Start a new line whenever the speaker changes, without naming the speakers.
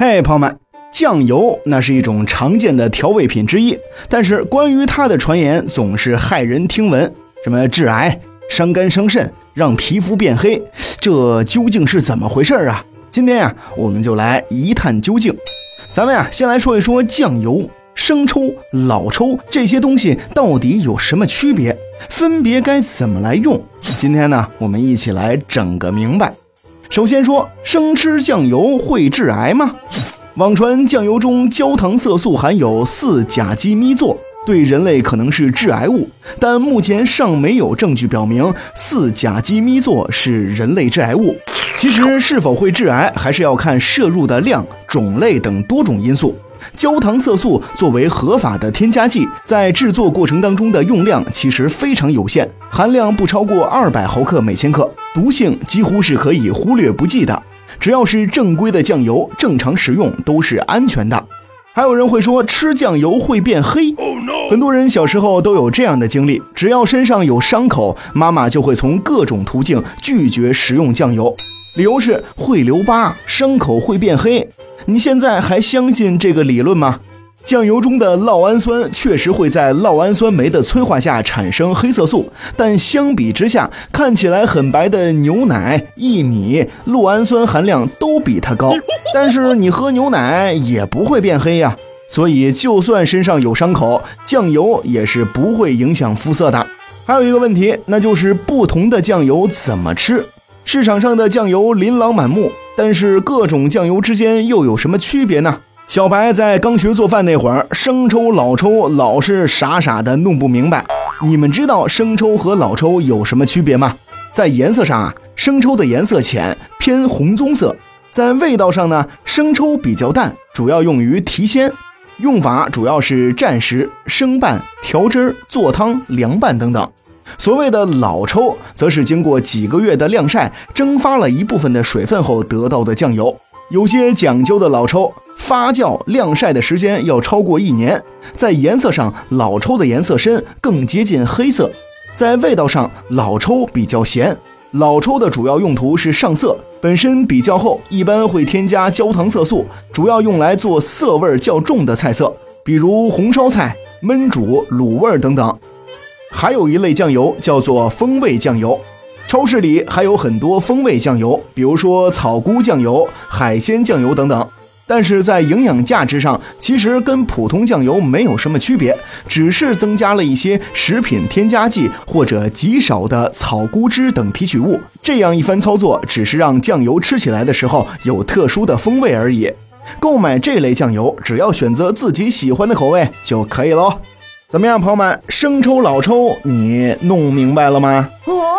嘿，朋友们，酱油那是一种常见的调味品之一，但是关于它的传言总是骇人听闻，什么致癌、伤肝伤肾、让皮肤变黑，这究竟是怎么回事啊？今天呀，我们就来一探究竟。咱们呀，先来说一说酱油、生抽、老抽这些东西到底有什么区别，分别该怎么来用？今天呢，我们一起来整个明白。首先说，生吃酱油会致癌吗？网传酱油中焦糖色素含有四甲基咪唑，对人类可能是致癌物，但目前尚没有证据表明四甲基咪唑是人类致癌物。其实是否会致癌，还是要看摄入的量、种类等多种因素。焦糖色素作为合法的添加剂，在制作过程当中的用量其实非常有限，含量不超过二百毫克每千克，毒性几乎是可以忽略不计的。只要是正规的酱油，正常食用都是安全的。还有人会说吃酱油会变黑，很多人小时候都有这样的经历，只要身上有伤口，妈妈就会从各种途径拒绝食用酱油，理由是会留疤，伤口会变黑。你现在还相信这个理论吗？酱油中的酪氨酸确实会在酪氨酸酶的催化下产生黑色素，但相比之下，看起来很白的牛奶、薏米，酪氨酸含量都比它高。但是你喝牛奶也不会变黑呀，所以就算身上有伤口，酱油也是不会影响肤色的。还有一个问题，那就是不同的酱油怎么吃？市场上的酱油琳琅满目。但是各种酱油之间又有什么区别呢？小白在刚学做饭那会儿，生抽、老抽老是傻傻的弄不明白。你们知道生抽和老抽有什么区别吗？在颜色上啊，生抽的颜色浅，偏红棕色；在味道上呢，生抽比较淡，主要用于提鲜，用法主要是蘸食、生拌、调汁儿、做汤、凉拌等等。所谓的老抽，则是经过几个月的晾晒，蒸发了一部分的水分后得到的酱油。有些讲究的老抽，发酵晾晒的时间要超过一年。在颜色上，老抽的颜色深，更接近黑色。在味道上，老抽比较咸。老抽的主要用途是上色，本身比较厚，一般会添加焦糖色素，主要用来做色味较重的菜色，比如红烧菜、焖煮、卤味等等。还有一类酱油叫做风味酱油，超市里还有很多风味酱油，比如说草菇酱油、海鲜酱油等等。但是在营养价值上，其实跟普通酱油没有什么区别，只是增加了一些食品添加剂或者极少的草菇汁等提取物。这样一番操作，只是让酱油吃起来的时候有特殊的风味而已。购买这类酱油，只要选择自己喜欢的口味就可以喽。怎么样，朋友们？生抽、老抽，你弄明白了吗？哦。